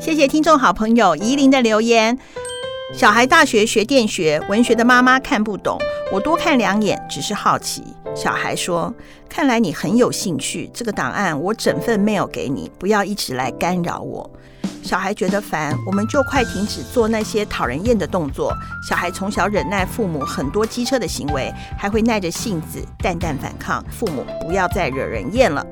谢谢听众好朋友怡琳的留言。小孩大学学电学，文学的妈妈看不懂，我多看两眼，只是好奇。小孩说：“看来你很有兴趣，这个档案我整份 mail 给你，不要一直来干扰我。”小孩觉得烦，我们就快停止做那些讨人厌的动作。小孩从小忍耐父母很多机车的行为，还会耐着性子淡淡反抗。父母不要再惹人厌了。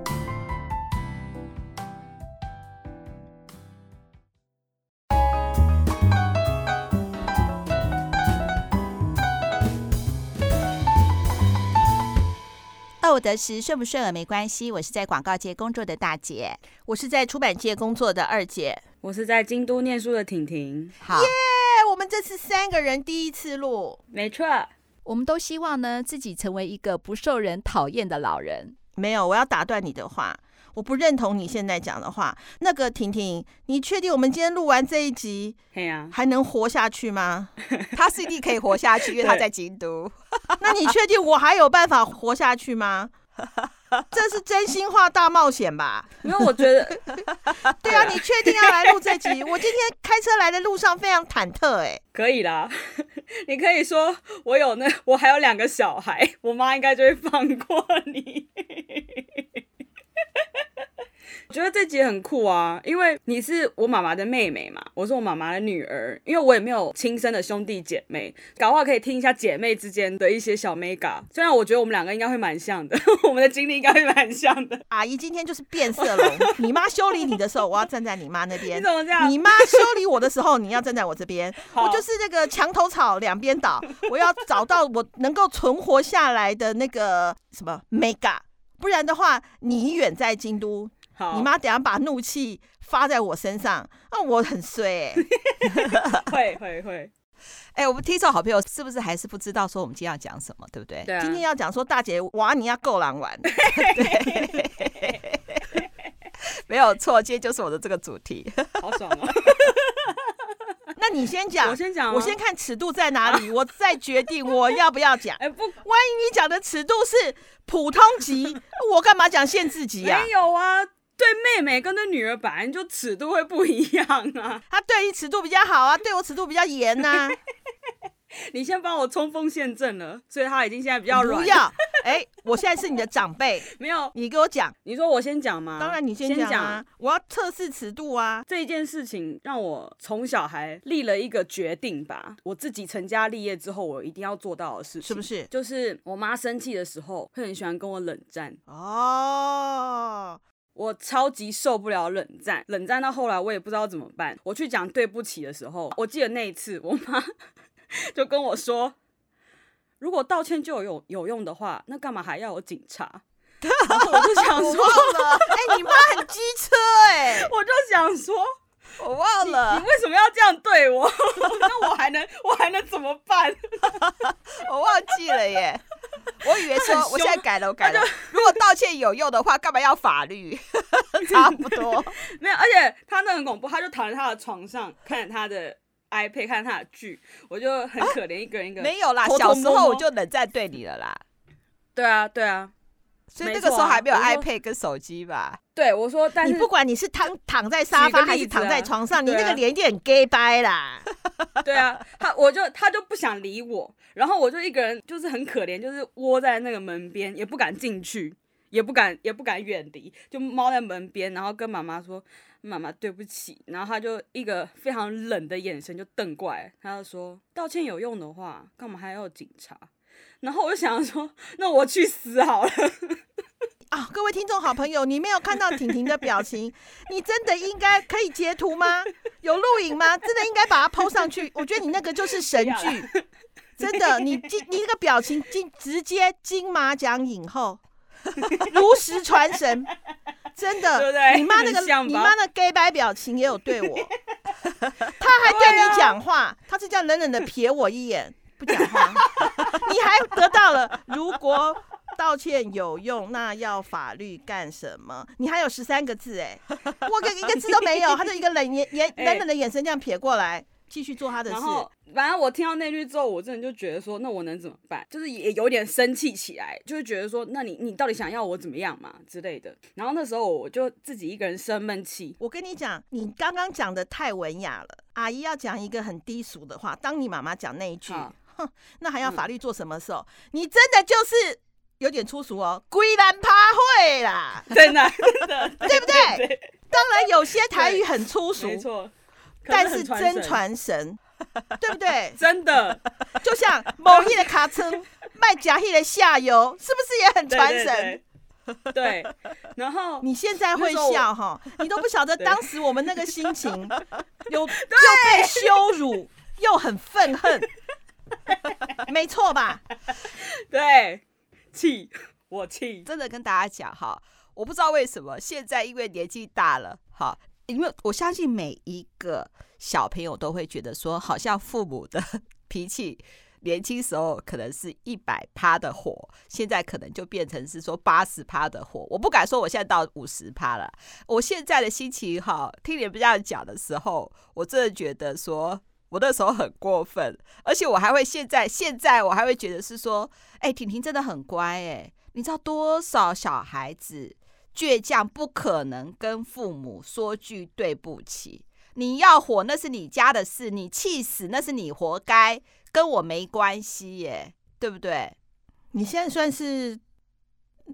饿得时，顺不顺耳没关系。我是在广告界工作的大姐，我是在出版界工作的二姐，我是在京都念书的婷婷。好耶！Yeah, 我们这次三个人第一次录，没错。我们都希望呢，自己成为一个不受人讨厌的老人。没有，我要打断你的话，我不认同你现在讲的话。那个婷婷，你确定我们今天录完这一集，还能活下去吗？他 CD 可以活下去，因为他在京都。那你确定我还有办法活下去吗？这是真心话大冒险吧？因为我觉得，对啊，你确定要来录这集？我今天开车来的路上非常忐忑，哎，可以啦，你可以说我有那，我还有两个小孩，我妈应该就会放过你。我觉得这集很酷啊，因为你是我妈妈的妹妹嘛，我是我妈妈的女儿，因为我也没有亲生的兄弟姐妹，搞不好可以听一下姐妹之间的一些小 mega。虽然我觉得我们两个应该会蛮像的，我们的经历应该会蛮像的。阿姨今天就是变色龙，你妈修理你的时候，我要站在你妈那边；你怎么这样？你妈修理我的时候，你要站在我这边。我就是那个墙头草两边倒，我要找到我能够存活下来的那个什么 mega，不然的话，你远在京都。好你妈等下把怒气发在我身上，那我很衰 会会会，哎、欸，我们听众好朋友是不是还是不知道说我们今天要讲什么，对不对？对啊、今天要讲说大姐娃，你要够狼玩，对，没有错，今天就是我的这个主题，好爽啊！那你先讲，我先讲，我先看尺度在哪里，啊、我再决定我要不要讲。哎、欸，不，万一你讲的尺度是普通级，我干嘛讲限制级啊？没有啊。对妹妹跟对女儿本来就尺度会不一样啊，他 对你尺度比较好啊，对我尺度比较严呐、啊。你先帮我冲锋陷阵了，所以他已经现在比较软。不要，哎，我现在是你的长辈，没有你给我讲，你说我先讲吗？当然你先讲啊，我要测试尺度啊。这一件事情让我从小还立了一个决定吧，我自己成家立业之后，我一定要做到的事情，是不是？就是我妈生气的时候会很喜欢跟我冷战哦。我超级受不了冷战，冷战到后来我也不知道怎么办。我去讲对不起的时候，我记得那一次，我妈 就跟我说：“如果道歉就有有用的话，那干嘛还要有警察？” 然后我就想说：“哎、欸，你妈很机车哎、欸！”我就想说：“我忘了，你，你为什么要这样对我？那我还能我还能怎么办？我忘记了耶。” 我以为说，我现在改了，我改了。如果道歉有用的话，干嘛要法律？差不多。没有，而且他那很恐怖，他就躺在他的床上，看着他的 iPad，看他的剧，我就很可怜，一个人一个人。没有啦，小时候我就冷战对你了啦。对啊，对啊。所以那个时候还没有 iPad 跟手机吧？对，我说，但是你不管你是躺躺在沙发还是躺在床上，你那个脸就很 gay 掰啦。对啊，他我就他就不想理我，然后我就一个人就是很可怜，就是窝在那个门边，也不敢进去，也不敢也不敢远离，就猫在门边，然后跟妈妈说：“妈妈对不起。”然后他就一个非常冷的眼神就瞪过来，他就说：“道歉有用的话，干嘛还要警察？”然后我就想说：“那我去死好了。”啊、哦，各位听众好朋友，你没有看到婷婷的表情，你真的应该可以截图吗？有录影吗？真的应该把它 PO 上去。我觉得你那个就是神剧，真的，你金你那个表情金直接金马奖影后，如实传神，真的。对对，你妈那个你妈那 gay 白表情也有对我，他还对你讲话，他是这样冷冷的瞥我一眼，不讲话，你还得到了如果。道歉有用，那要法律干什么？你还有十三个字哎，我个一个字都没有，他就一个冷眼眼冷冷的眼神这样撇过来，继续做他的事。然后，反正我听到那句之后，我真的就觉得说，那我能怎么办？就是也有点生气起来，就会觉得说，那你你到底想要我怎么样嘛之类的。然后那时候我就自己一个人生闷气。我跟你讲，你刚刚讲的太文雅了。阿姨要讲一个很低俗的话，当你妈妈讲那一句，哼，那还要法律做什么时候？嗯、你真的就是有点粗俗哦，归兰趴会啦，真的真的，对不对？对对对，当然有些台语很粗俗，没错，但是真传神，对不对？真的，就像某一的卡车卖假戏的下游，是不是也很传神？对，然后你现在会笑哈，你都不晓得当时我们那个心情，有又被羞辱，又很愤恨，没错吧？对，气，我气，真的跟大家讲哈，我不知道为什么现在因为年纪大了哈，因为我相信每一个小朋友都会觉得说，好像父母的脾气。年轻时候可能是一百趴的火，现在可能就变成是说八十趴的火。我不敢说我现在到五十趴了。我现在的心情哈，听你们这样讲的时候，我真的觉得说我那时候很过分，而且我还会现在现在我还会觉得是说，哎，婷婷真的很乖哎。你知道多少小孩子倔强，不可能跟父母说句对不起。你要火那是你家的事，你气死那是你活该。跟我没关系耶，对不对？你现在算是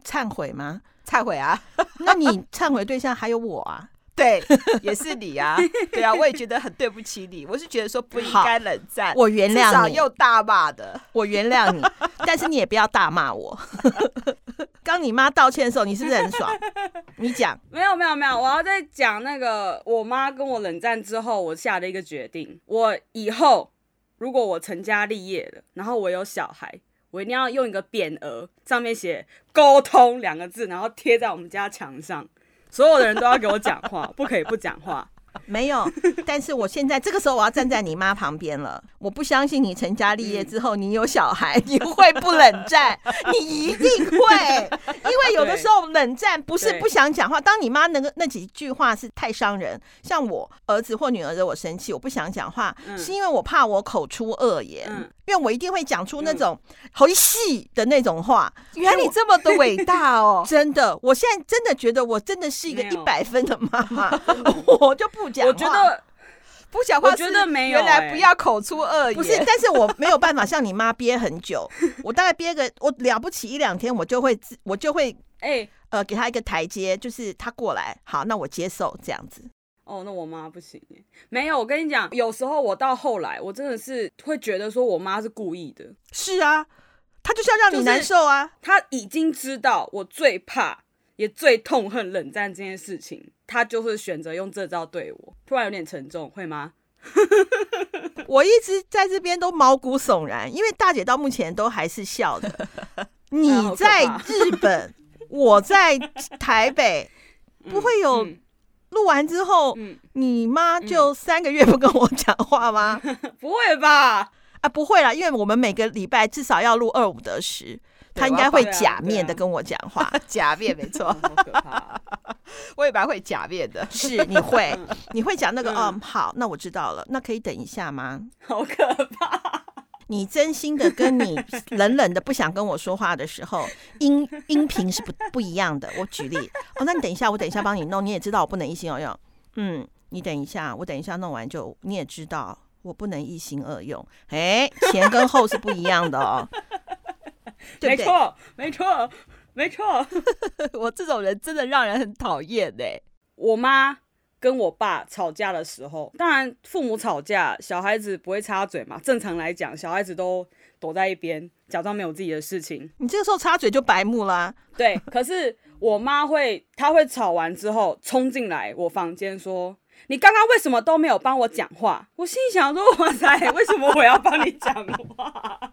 忏悔吗？忏悔啊？那你忏悔对象还有我啊？对，也是你啊。对啊，我也觉得很对不起你。我是觉得说不应该冷战，我原谅你。至少又大骂的，我原谅你，但是你也不要大骂我。刚你妈道歉的时候，你是不是很爽？你讲。没有没有没有，我要再讲那个我妈跟我冷战之后，我下的一个决定，我以后。如果我成家立业了，然后我有小孩，我一定要用一个匾额，上面写“沟通”两个字，然后贴在我们家墙上，所有的人都要给我讲话，不可以不讲话。没有，但是我现在这个时候我要站在你妈旁边了。我不相信你成家立业之后，你有小孩，你会不冷战？你一定会，因为有的时候冷战不是不想讲话。当你妈那个那几句话是太伤人，像我儿子或女儿惹我生气，我不想讲话，是因为我怕我口出恶言，因为我一定会讲出那种好细的那种话。原来你这么的伟大哦！真的，我现在真的觉得我真的是一个一百分的妈妈，我就不讲。我觉得不讲话，我觉得没有。原来不要口出恶言，不是，但是我没有办法像你妈憋很久。我大概憋个，我了不起一两天，我就会自，我就会，哎，呃，给他一个台阶，就是他过来，好，那我接受这样子。哦，那我妈不行，没有。我跟你讲，有时候我到后来，我真的是会觉得说我妈是故意的。是啊，她就是要让你难受啊。她已经知道我最怕。也最痛恨冷战这件事情，她就是选择用这招对我。突然有点沉重，会吗？我一直在这边都毛骨悚然，因为大姐到目前都还是笑的。你在日本，我在台北，不会有录完之后，你妈就三个月不跟我讲话吗？不会吧？啊，不会啦，因为我们每个礼拜至少要录二五得十。他应该会假面的跟我讲话，啊啊、假面没错，我也蛮会假面的，是你会，你会讲那个，嗯，好，那我知道了，那可以等一下吗？好可怕！你真心的跟你 冷冷的不想跟我说话的时候，音音频是不不一样的。我举例，哦，那你等一下，我等一下帮你弄，你也知道我不能一心二用，嗯，你等一下，我等一下弄完就你也知道我不能一心二用，哎，前跟后是不一样的哦。没错，没错，没错。我这种人真的让人很讨厌哎。我妈跟我爸吵架的时候，当然父母吵架，小孩子不会插嘴嘛。正常来讲，小孩子都躲在一边，假装没有自己的事情。你这个时候插嘴就白目啦。对，可是我妈会，她会吵完之后冲进来我房间说。你刚刚为什么都没有帮我讲话？我心里想说：哇塞，为什么我要帮你讲话？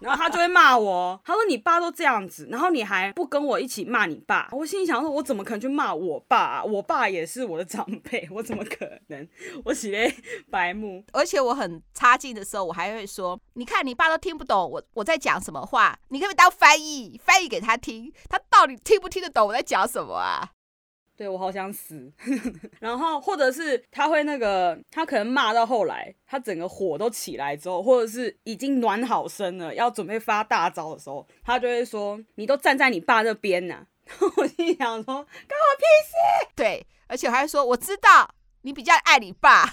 然后他就会骂我，他说：你爸都这样子，然后你还不跟我一起骂你爸？我心里想说：我怎么可能去骂我爸？我爸也是我的长辈，我怎么可能？我写咧白目，而且我很差劲的时候，我还会说：你看你爸都听不懂我我在讲什么话，你可不可以当翻译，翻译给他听？他到底听不听得懂我在讲什么啊？对，我好想死。然后或者是他会那个，他可能骂到后来，他整个火都起来之后，或者是已经暖好身了，要准备发大招的时候，他就会说：“你都站在你爸那边呢。”我心想说：“关我屁事！”对，而且还说：“我知道你比较爱你爸。”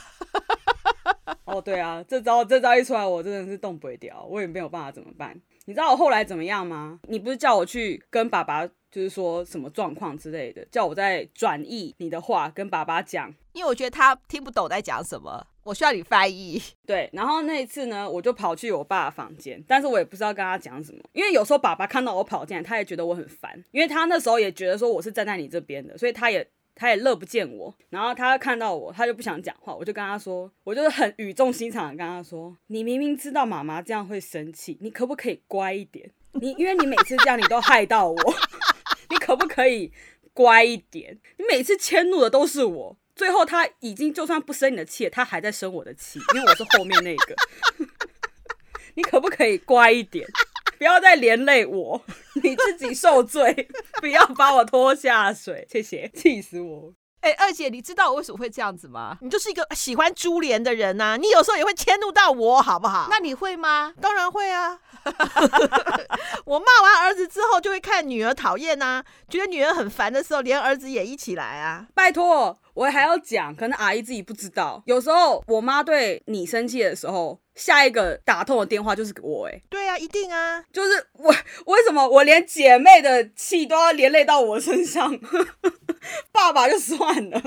哦，对啊，这招这招一出来，我真的是动不了，我也没有办法怎么办。你知道我后来怎么样吗？你不是叫我去跟爸爸，就是说什么状况之类的，叫我再转译你的话跟爸爸讲，因为我觉得他听不懂在讲什么，我需要你翻译。对，然后那一次呢，我就跑去我爸的房间，但是我也不知道跟他讲什么，因为有时候爸爸看到我跑进来，他也觉得我很烦，因为他那时候也觉得说我是站在你这边的，所以他也。他也乐不见我，然后他看到我，他就不想讲话。我就跟他说，我就是很语重心长的跟他说：“你明明知道妈妈这样会生气，你可不可以乖一点？你因为你每次这样，你都害到我，你可不可以乖一点？你每次迁怒的都是我，最后他已经就算不生你的气，他还在生我的气，因为我是后面那个。你可不可以乖一点？”不要再连累我，你自己受罪，不要把我拖下水，谢谢，气死我！哎、欸，二姐，你知道我为什么会这样子吗？你就是一个喜欢株连的人呐、啊，你有时候也会迁怒到我，好不好？那你会吗？当然会啊！我骂完儿子之后，就会看女儿讨厌呐，觉得女儿很烦的时候，连儿子也一起来啊！拜托，我还要讲，可能阿姨自己不知道，有时候我妈对你生气的时候。下一个打通的电话就是我。哎，对啊，一定啊，就是我为什么我连姐妹的气都要连累到我身上？爸爸就算了，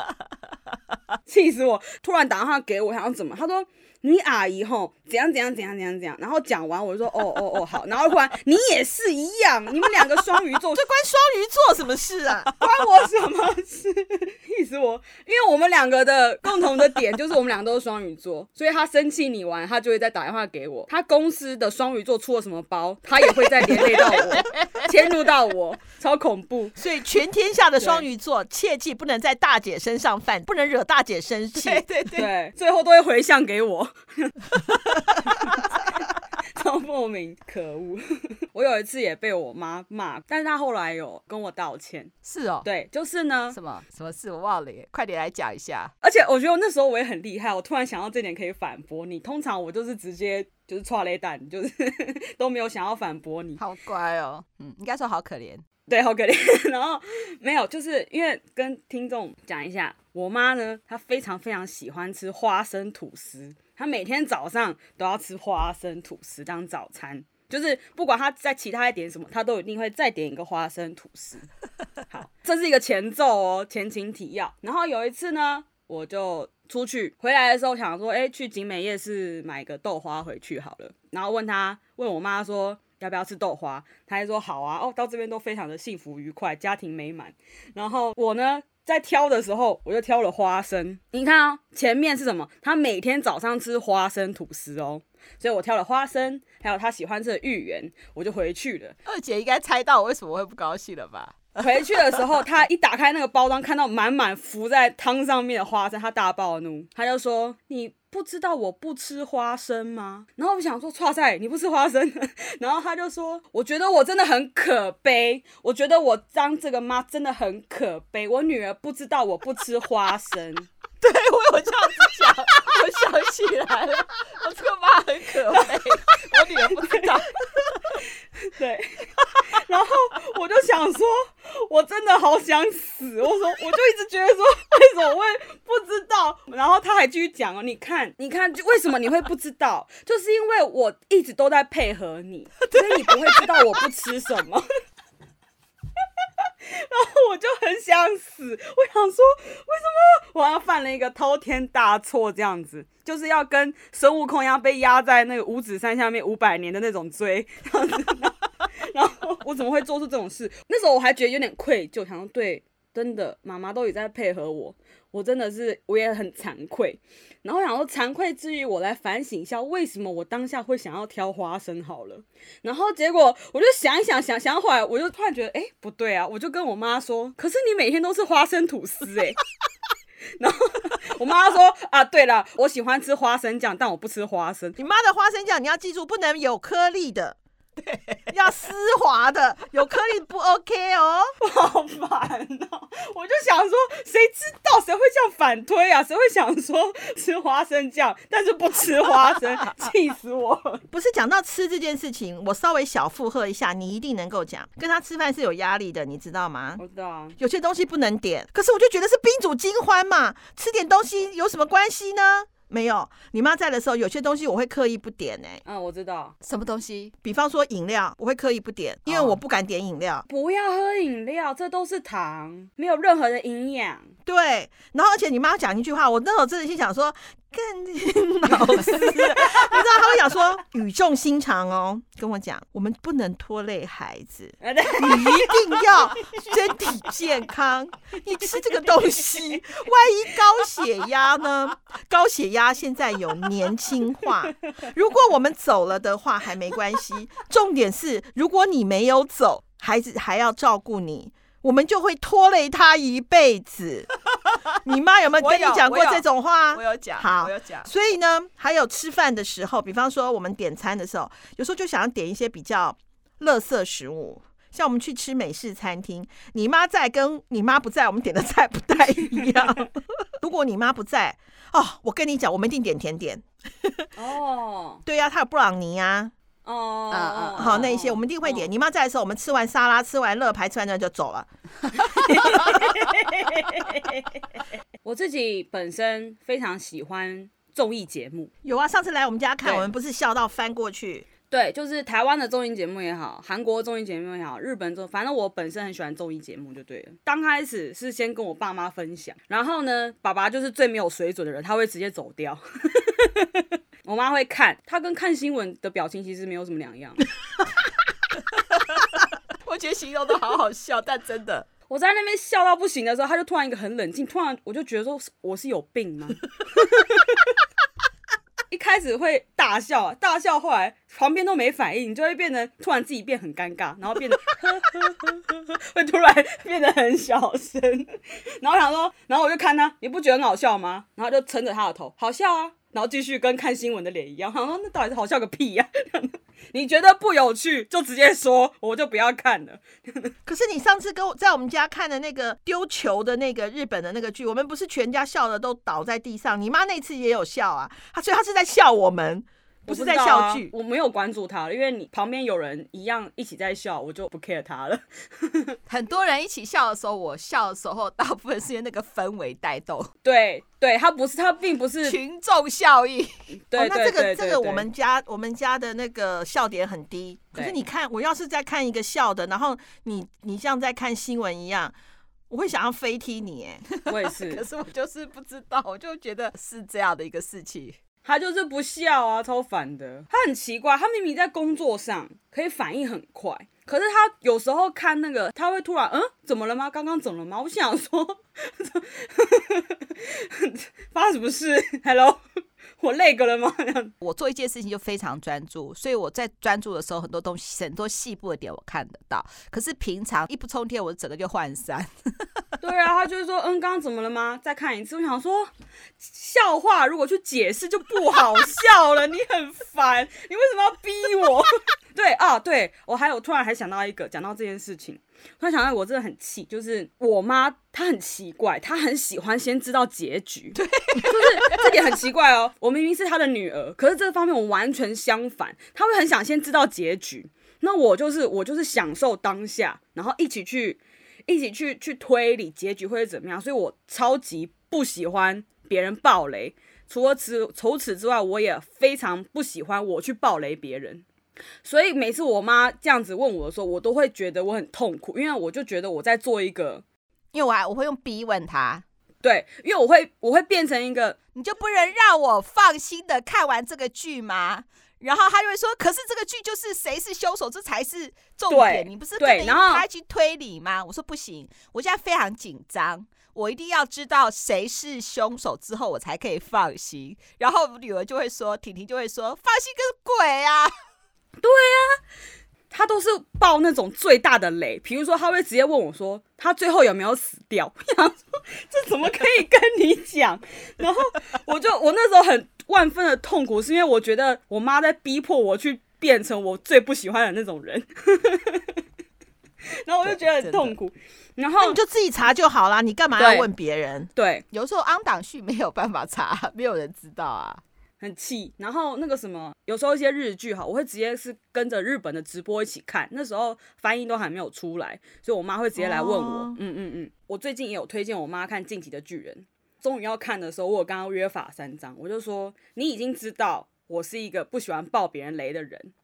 气死我！突然打电话给我，想要怎么？他说。你阿姨吼怎样怎样怎样怎样怎样，然后讲完我就说哦哦哦好，然后忽然你也是一样，你们两个双鱼座，这关双鱼座什么事啊？关我什么事？气死我！因为我们两个的共同的点就是我们两个都是双鱼座，所以他生气你完，他就会再打电话给我。他公司的双鱼座出了什么包，他也会再连累到我，迁怒到我，超恐怖。所以全天下的双鱼座切记不能在大姐身上犯，不能惹大姐生气。对对对，对，最后都会回向给我。超莫名，可恶！我有一次也被我妈骂，但是她后来有跟我道歉。是哦，对，就是呢。什么什么事我忘了耶，快点来讲一下。而且我觉得那时候我也很厉害，我突然想到这点可以反驳你。通常我就是直接就是踹雷蛋，就是 都没有想要反驳你。好乖哦，嗯，应该说好可怜。对，好可怜。然后没有，就是因为跟听众讲一下，我妈呢，她非常非常喜欢吃花生吐司。她每天早上都要吃花生吐司当早餐，就是不管她在其他一点什么，她都一定会再点一个花生吐司。好，这是一个前奏哦，前情提要。然后有一次呢，我就出去回来的时候想说，哎，去景美夜市买个豆花回去好了。然后问他，问我妈说要不要吃豆花，他还说好啊。哦，到这边都非常的幸福愉快，家庭美满。然后我呢，在挑的时候，我就挑了花生。你看哦，前面是什么？他每天早上吃花生吐司哦，所以我挑了花生，还有他喜欢吃的芋圆，我就回去了。二姐应该猜到我为什么会不高兴了吧？回去的时候，他一打开那个包装，看到满满浮在汤上面的花生，他大暴怒，他就说：“你不知道我不吃花生吗？”然后我想说：“哇塞，你不吃花生？” 然后他就说：“我觉得我真的很可悲，我觉得我当这个妈真的很可悲，我女儿不知道我不吃花生。”我有这样子讲，我想起来了，我这个妈很可悲，我女儿不知道。对，然后我就想说，我真的好想死。我说，我就一直觉得说，为什么我会不知道？然后他还继续讲哦，你看，你看，为什么你会不知道？就是因为我一直都在配合你，所以你不会知道我不吃什么。然后我就很想死，我想说，为什么我要犯了一个滔天大错？这样子就是要跟孙悟空一样被压在那个五指山下面五百年的那种锥，这样子。然后我怎么会做出这种事？那时候我还觉得有点愧疚，想说对，真的妈妈都也在配合我，我真的是我也很惭愧。然后想说惭愧之余，我来反省一下，为什么我当下会想要挑花生好了。然后结果我就想一想，想想后来，我就突然觉得，哎，不对啊！我就跟我妈说，可是你每天都是花生吐司哎。然后我妈说啊，对了，我喜欢吃花生酱，但我不吃花生。你妈的花生酱你要记住，不能有颗粒的。要丝滑的，有颗粒不 OK 哦。我 好烦哦！我就想说，谁知道谁会这样反推啊？谁会想说吃花生酱，但是不吃花生，气死我！不是讲到吃这件事情，我稍微小附和一下，你一定能够讲。跟他吃饭是有压力的，你知道吗？我知道啊，有些东西不能点，可是我就觉得是宾主尽欢嘛，吃点东西有什么关系呢？没有，你妈在的时候，有些东西我会刻意不点哎、欸。嗯，我知道什么东西，比方说饮料，我会刻意不点，因为我不敢点饮料。不要喝饮料，这都是糖，没有任何的营养。对，然后而且你妈讲一句话，我那时候真的心想说。更老师，你知道他会讲说语重心长哦，跟我讲，我们不能拖累孩子，你一定要身体健康。你吃这个东西，万一高血压呢？高血压现在有年轻化，如果我们走了的话还没关系，重点是如果你没有走，孩子还要照顾你。我们就会拖累他一辈子。你妈有没有跟你讲过这种话？我有讲。好，我有讲。所以呢，还有吃饭的时候，比方说我们点餐的时候，有时候就想要点一些比较垃圾食物，像我们去吃美式餐厅，你妈在跟你妈不在，我们点的菜不太一样。如果你妈不在，哦，我跟你讲，我们一定点甜点。哦，对呀、啊，他有布朗尼啊。哦，嗯嗯，好，那一些我们一定会点。你妈在的时候，我们吃完沙拉，吃完乐牌，吃完之后就走了。我自己本身非常喜欢综艺节目，有啊，上次来我们家看，我们不是笑到翻过去。对，就是台湾的综艺节目也好，韩国综艺节目也好，日本综，反正我本身很喜欢综艺节目，就对了。刚开始是先跟我爸妈分享，然后呢，爸爸就是最没有水准的人，他会直接走掉。我妈会看，她跟看新闻的表情其实没有什么两样。我觉得形容的好好笑，但真的，我在那边笑到不行的时候，她就突然一个很冷静，突然我就觉得说我是有病吗？一开始会大笑，大笑，后来旁边都没反应，你就会变得突然自己变很尴尬，然后变得呵呵呵呵会突然变得很小声，然后想说，然后我就看他，你不觉得很好笑吗？然后就撑着他的头，好笑啊。然后继续跟看新闻的脸一样，好像那到底是好笑个屁呀、你觉得不有趣就直接说，我就不要看了。可是你上次跟我在我们家看的那个丢球的那个日本的那个剧，我们不是全家笑的都倒在地上？你妈那次也有笑啊，她所以她是在笑我们。不是在笑剧，我没有关注他，因为你旁边有人一样一起在笑，我就不 care 他了。很多人一起笑的时候，我笑的时候，大部分是因为那个氛围带动。对对，他不是，他并不是 群众效应。对，哦，那这个这个我们家我们家的那个笑点很低。可是你看，我要是在看一个笑的，然后你你像在看新闻一样，我会想要飞踢你。哎，我也是，可是我就是不知道，我就觉得是这样的一个事情。他就是不笑啊，超烦的。他很奇怪，他明明在工作上可以反应很快，可是他有时候看那个，他会突然，嗯，怎么了吗？刚刚怎么了吗？我想说，发什么事？Hello。我累个了吗？我做一件事情就非常专注，所以我在专注的时候，很多东西、很多细部的点我看得到。可是平常一不充电，我整个就涣散。对啊，他就是说，嗯，刚刚怎么了吗？再看一次。我想说，笑话如果去解释就不好笑了，你很烦，你为什么要逼我？对啊，对我还有突然还想到一个，讲到这件事情。突然想到，我真的很气，就是我妈她很奇怪，她很喜欢先知道结局，对，就是这点很奇怪哦。我明明是她的女儿，可是这方面我完全相反，她会很想先知道结局。那我就是我就是享受当下，然后一起去一起去去推理结局会是怎么样。所以我超级不喜欢别人爆雷，除了此除此之外，我也非常不喜欢我去爆雷别人。所以每次我妈这样子问我的时候，我都会觉得我很痛苦，因为我就觉得我在做一个，因为我还我会用逼问她，对，因为我会我会变成一个，你就不能让我放心的看完这个剧吗？然后他就会说，可是这个剧就是谁是凶手，这才是重点，你不是跟着他去推理吗？我说不行，我现在非常紧张，我一定要知道谁是凶手之后，我才可以放心。然后女儿就会说，婷婷就会说，放心个鬼啊！对呀、啊，他都是爆那种最大的雷，比如说他会直接问我说他最后有没有死掉？我想说这怎么可以跟你讲？然后我就我那时候很万分的痛苦，是因为我觉得我妈在逼迫我去变成我最不喜欢的那种人。然后我就觉得很痛苦。然后你就自己查就好啦，你干嘛要问别人？对，有时候 on 档序没有办法查，没有人知道啊，很气。然后那个什么，有时候一些日剧哈，我会直接是跟着日本的直播一起看，那时候翻译都还没有出来，所以我妈会直接来问我。哦、嗯嗯嗯，我最近也有推荐我妈看《进击的巨人》，终于要看的时候，我有刚刚约法三章，我就说你已经知道我是一个不喜欢爆别人雷的人。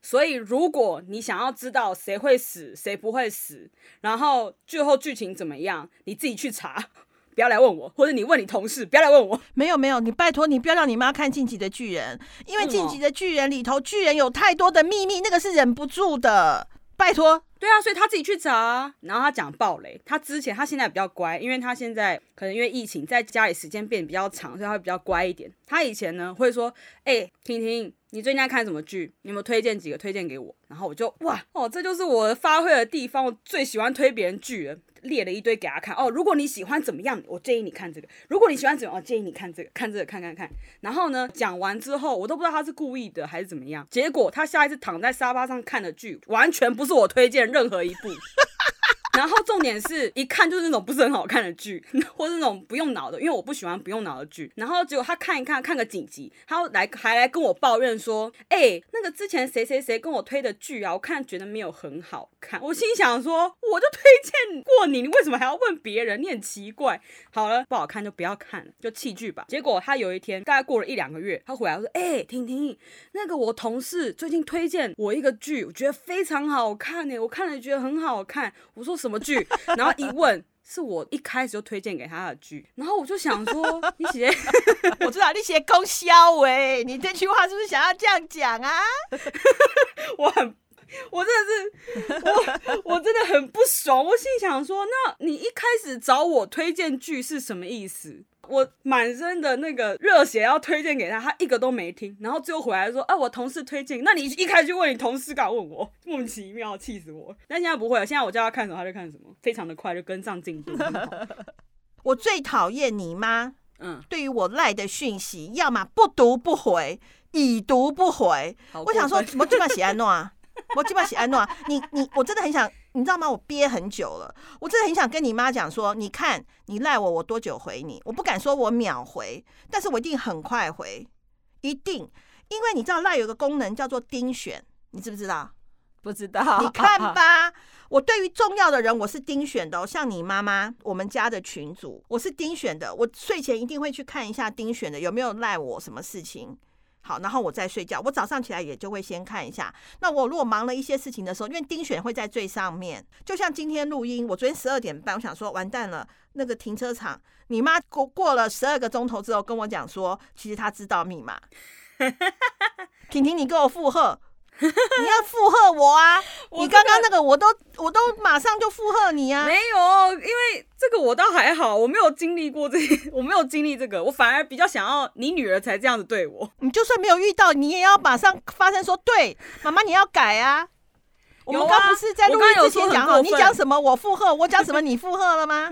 所以，如果你想要知道谁会死，谁不会死，然后最后剧情怎么样，你自己去查，不要来问我，或者你问你同事，不要来问我。没有没有，你拜托你不要让你妈看《晋级的巨人》，因为《晋级的巨人》里头巨人有太多的秘密，那个是忍不住的。拜托。对啊，所以他自己去找啊。然后他讲暴雷，他之前他现在比较乖，因为他现在可能因为疫情在家里时间变比较长，所以他会比较乖一点。他以前呢会说：“哎、欸，婷婷，你最近在看什么剧？你有没有推荐几个推荐给我？”然后我就哇哦，这就是我发挥的地方，我最喜欢推别人剧了。列了一堆给他看哦，如果你喜欢怎么样，我建议你看这个；如果你喜欢怎么样，我建议你看这个，看这个，看看看。然后呢，讲完之后，我都不知道他是故意的还是怎么样。结果他下一次躺在沙发上看的剧，完全不是我推荐任何一部。然后重点是一看就是那种不是很好看的剧，或是那种不用脑的，因为我不喜欢不用脑的剧。然后结果他看一看，看个紧急，他来还来跟我抱怨说：“哎、那个之前谁谁谁跟我推的剧啊，我看觉得没有很好看。”我心想说：“我就推荐过你，你为什么还要问别人？你很奇怪。”好了，不好看就不要看了，就弃剧吧。结果他有一天，大概过了一两个月，他回来说：“哎、欸，婷婷，那个我同事最近推荐我一个剧，我觉得非常好看呢，我看了觉得很好看。”我说什么？剧？然后一问，是我一开始就推荐给他的剧。然后我就想说，你写 我知道你写功销哎，你这句话是不是想要这样讲啊？我很，我真的是，我我真的很不爽。我心想说，那你一开始找我推荐剧是什么意思？我满身的那个热血要推荐给他，他一个都没听，然后最后回来说：“啊，我同事推荐。”那你一开始就问你同事，敢问我，莫名其妙，气死我！但现在不会了，现在我叫他看什么他就看什么，非常的快就跟上进度。我最讨厌你妈，嗯，对于我赖的讯息，要么不读不回，已读不回。我想说，我这么喜欢诺啊，我这么喜安诺啊，你你，我真的很想。你知道吗？我憋很久了，我真的很想跟你妈讲说，你看你赖我，我多久回你？我不敢说我秒回，但是我一定很快回，一定，因为你知道赖有个功能叫做丁选，你知不知道？不知道。你看 吧，我对于重要的人我是丁选的哦，像你妈妈，我们家的群主我是丁选的，我睡前一定会去看一下丁选的有没有赖我什么事情。好，然后我再睡觉。我早上起来也就会先看一下。那我如果忙了一些事情的时候，因为丁选会在最上面，就像今天录音，我昨天十二点半，我想说完蛋了，那个停车场，你妈过过了十二个钟头之后跟我讲说，其实她知道密码。婷婷，你给我附和。你要附和我啊！你刚刚那个我都我都马上就附和你啊！没有，因为这个我倒还好，我没有经历过这，我没有经历这个，我反而比较想要你女儿才这样子对我。你就算没有遇到，你也要马上发声说对，妈妈你要改啊！我们刚不是在录音之前讲好，你讲什么我附和，我讲什么你附和了吗？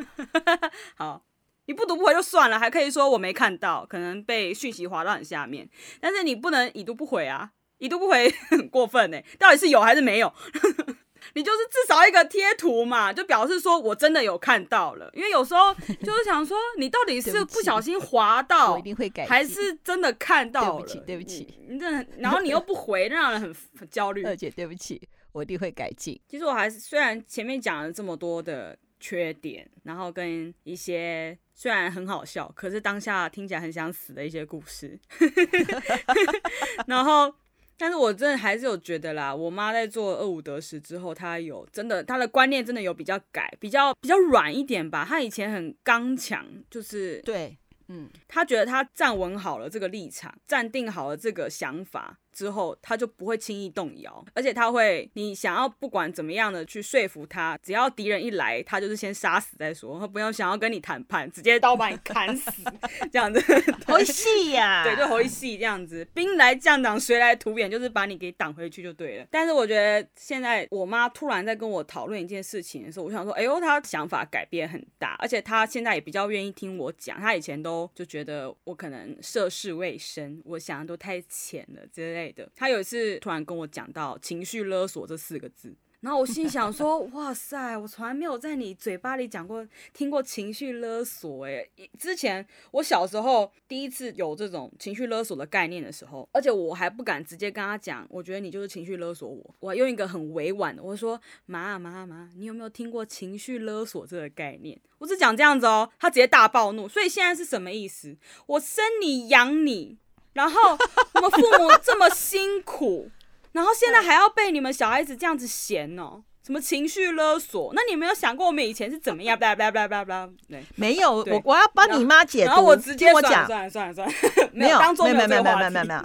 好，你不读不回就算了，还可以说我没看到，可能被讯息滑到很下面，但是你不能已读不回啊！已读不回很 过分呢，到底是有还是没有？你就是至少一个贴图嘛，就表示说我真的有看到了。因为有时候就是想说，你到底是不小心滑到，我一定会改，还是真的看到了？对不起，对不起，你这然后你又不回，让人很很焦虑。二姐，对不起，我一定会改进。其实我还是虽然前面讲了这么多的缺点，然后跟一些虽然很好笑，可是当下听起来很想死的一些故事，然后。但是我真的还是有觉得啦，我妈在做二五得十之后，她有真的她的观念真的有比较改，比较比较软一点吧。她以前很刚强，就是对，嗯，她觉得她站稳好了这个立场，站定好了这个想法。之后他就不会轻易动摇，而且他会，你想要不管怎么样的去说服他，只要敌人一来，他就是先杀死再说，他不要想要跟你谈判，直接刀把你砍死，这样子。好戏呀，对，就好戏这样子，兵来将挡，水来土掩，就是把你给挡回去就对了。但是我觉得现在我妈突然在跟我讨论一件事情的时候，我想说，哎呦，她想法改变很大，而且她现在也比较愿意听我讲，她以前都就觉得我可能涉世未深，我想的都太浅了之类的。他有一次突然跟我讲到“情绪勒索”这四个字，然后我心想说：“ 哇塞，我从来没有在你嘴巴里讲过、听过情绪勒索。”哎，之前我小时候第一次有这种情绪勒索的概念的时候，而且我还不敢直接跟他讲，我觉得你就是情绪勒索我。我用一个很委婉的，我说：“妈啊妈啊妈，你有没有听过情绪勒索这个概念？”我只讲这样子哦，他直接大暴怒。所以现在是什么意思？我生你养你，然后我们父母这么辛苦。然后现在还要被你们小孩子这样子嫌哦，什么情绪勒索？那你没有想过我们以前是怎么样？叭叭叭叭叭，对，没有，我我要帮你妈解读。然后我直接我讲，算了算了算了，没有，当中没有没有没有没有没有没有。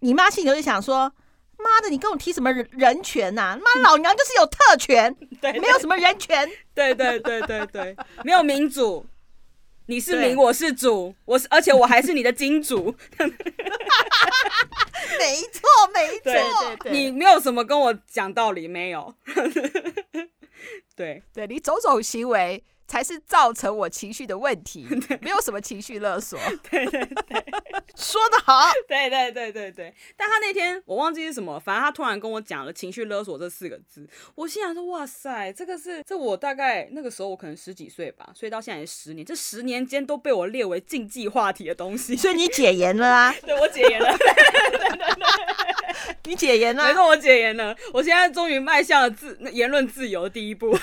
你妈心里就想说，妈的，你跟我提什么人权呐？妈，老娘就是有特权，对，没有什么人权，对对对对对，没有民主。你是民，我是主，我是，而且我还是你的金主。没错，没错，你没有什么跟我讲道理，没有。对，对你种种行为。才是造成我情绪的问题，没有什么情绪勒索。对对对，说得好。对对对对对，但他那天我忘记是什么，反正他突然跟我讲了“情绪勒索”这四个字，我心想说：“哇塞，这个是这我大概那个时候我可能十几岁吧，所以到现在也十年，这十年间都被我列为禁忌话题的东西。”所以你解严了啊？对，我解严了。你解严了？没错，我解严了。我现在终于迈向了自言论自由的第一步。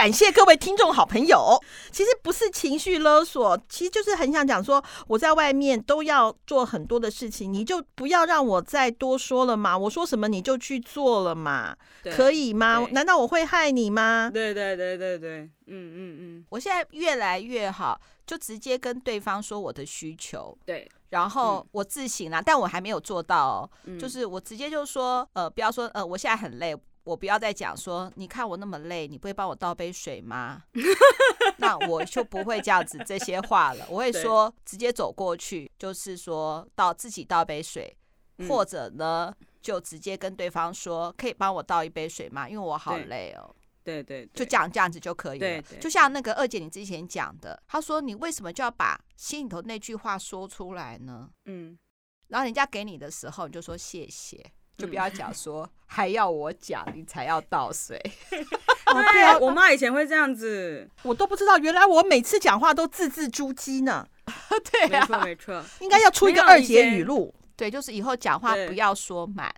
感谢各位听众好朋友。其实不是情绪勒索，其实就是很想讲说，我在外面都要做很多的事情，你就不要让我再多说了嘛。我说什么你就去做了嘛，可以吗？难道我会害你吗？对对对对对，嗯嗯嗯。我现在越来越好，就直接跟对方说我的需求。对，然后我自省啦，但我还没有做到哦。就是我直接就说，呃，不要说，呃，我现在很累。我不要再讲说，你看我那么累，你不会帮我倒杯水吗？那我就不会这样子这些话了。我会说，直接走过去，就是说倒自己倒杯水，或者呢，就直接跟对方说，可以帮我倒一杯水吗？因为我好累哦。对对，就讲这样子就可以了。就像那个二姐你之前讲的，她说你为什么就要把心里头那句话说出来呢？嗯，然后人家给你的时候，你就说谢谢。就不要讲说还要我讲你才要倒水，对啊，我妈以前会这样子，我都不知道，原来我每次讲话都字字珠玑呢。对啊，没错没错，应该要出一个二姐语录，对，就是以后讲话不要说满，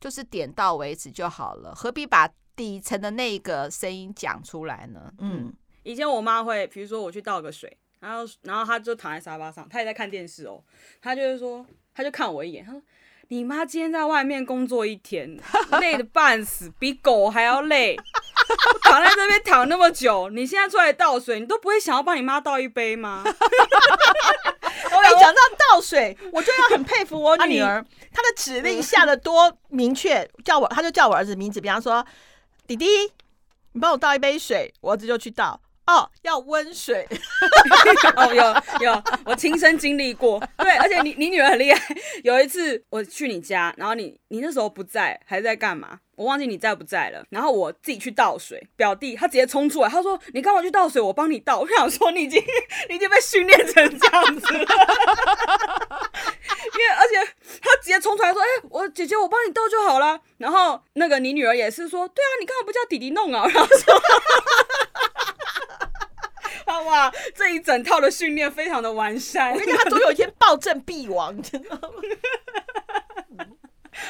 就是点到为止就好了，何必把底层的那个声音讲出来呢？嗯，以前我妈会，比如说我去倒个水，然后然后她就躺在沙发上，她也在看电视哦，她就是说，她就看我一眼，她说。你妈今天在外面工作一天，累的半死，比狗还要累。躺在这边躺那么久，你现在出来倒水，你都不会想要帮你妈倒一杯吗？我一讲到倒水，我就要很佩服我女儿，她的指令下的多明确，叫我，她就叫我儿子名字，比方说，弟弟，你帮我倒一杯水，我儿子就去倒。哦，要温水。哦，有有，我亲身经历过。对，而且你你女儿很厉害。有一次我去你家，然后你你那时候不在，还在干嘛？我忘记你在不在了。然后我自己去倒水，表弟他直接冲出来，他说：“你干嘛去倒水？我帮你倒。”我想说你已经 你已经被训练成这样子了。因为而且他直接冲出来说：“哎、我姐姐，我帮你倒就好了。”然后那个你女儿也是说：“对啊，你干嘛不叫弟弟弄啊？”然后说。哇，这一整套的训练非常的完善。我跟你讲，他总有一天暴政必亡，知道吗？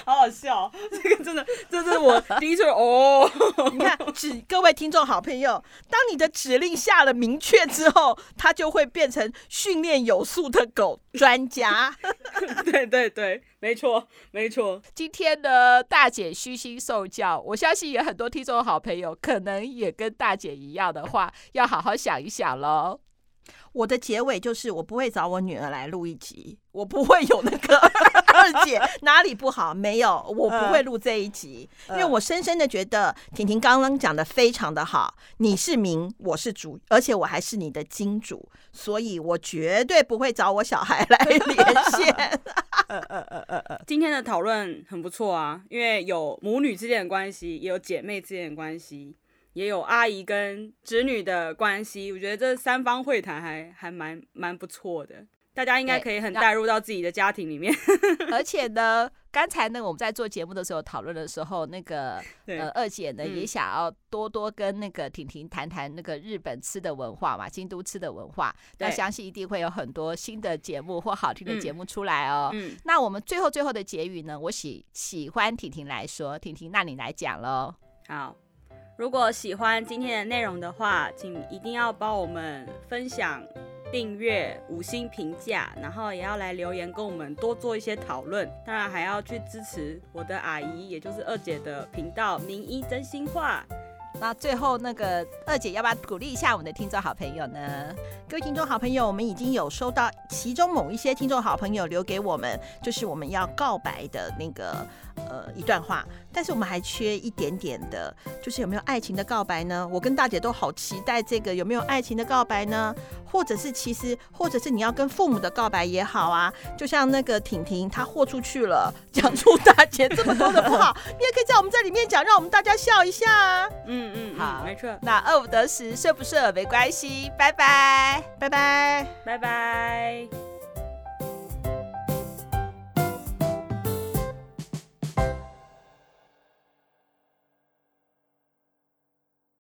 好好笑，这个真的，这是我 第一次哦。你看，指各位听众好朋友，当你的指令下了明确之后，它就会变成训练有素的狗专家。对对对，没错没错。今天的大姐虚心受教，我相信有很多听众好朋友可能也跟大姐一样的话，要好好想一想喽。我的结尾就是，我不会找我女儿来录一集，我不会有那个二姐哪里不好，没有，我不会录这一集，因为我深深的觉得婷婷刚刚讲的非常的好，你是民，我是主，而且我还是你的金主，所以我绝对不会找我小孩来连线。今天的讨论很不错啊，因为有母女之间的关系，也有姐妹之间的关系。也有阿姨跟侄女的关系，我觉得这三方会谈还还蛮蛮不错的。大家应该可以很带入到自己的家庭里面。而且呢，刚才呢，我们在做节目的时候讨论的时候，那个 呃二姐呢、嗯、也想要多多跟那个婷婷谈谈那个日本吃的文化嘛，京都吃的文化。那相信一定会有很多新的节目或好听的节目出来哦。嗯嗯、那我们最后最后的结语呢，我喜喜欢婷婷来说，婷婷，那你来讲喽。好。如果喜欢今天的内容的话，请一定要帮我们分享、订阅、五星评价，然后也要来留言跟我们多做一些讨论。当然还要去支持我的阿姨，也就是二姐的频道“名医真心话”。那最后那个二姐要不要鼓励一下我们的听众好朋友呢？各位听众好朋友，我们已经有收到其中某一些听众好朋友留给我们，就是我们要告白的那个。呃，一段话，但是我们还缺一点点的，就是有没有爱情的告白呢？我跟大姐都好期待这个有没有爱情的告白呢？或者是其实，或者是你要跟父母的告白也好啊，就像那个婷婷她豁出去了，讲出大姐这么多的不好，你也可以在我们这里面讲，让我们大家笑一下啊。嗯嗯，好，没错。那二五得食，睡不睡没关系，拜拜，拜拜，拜拜。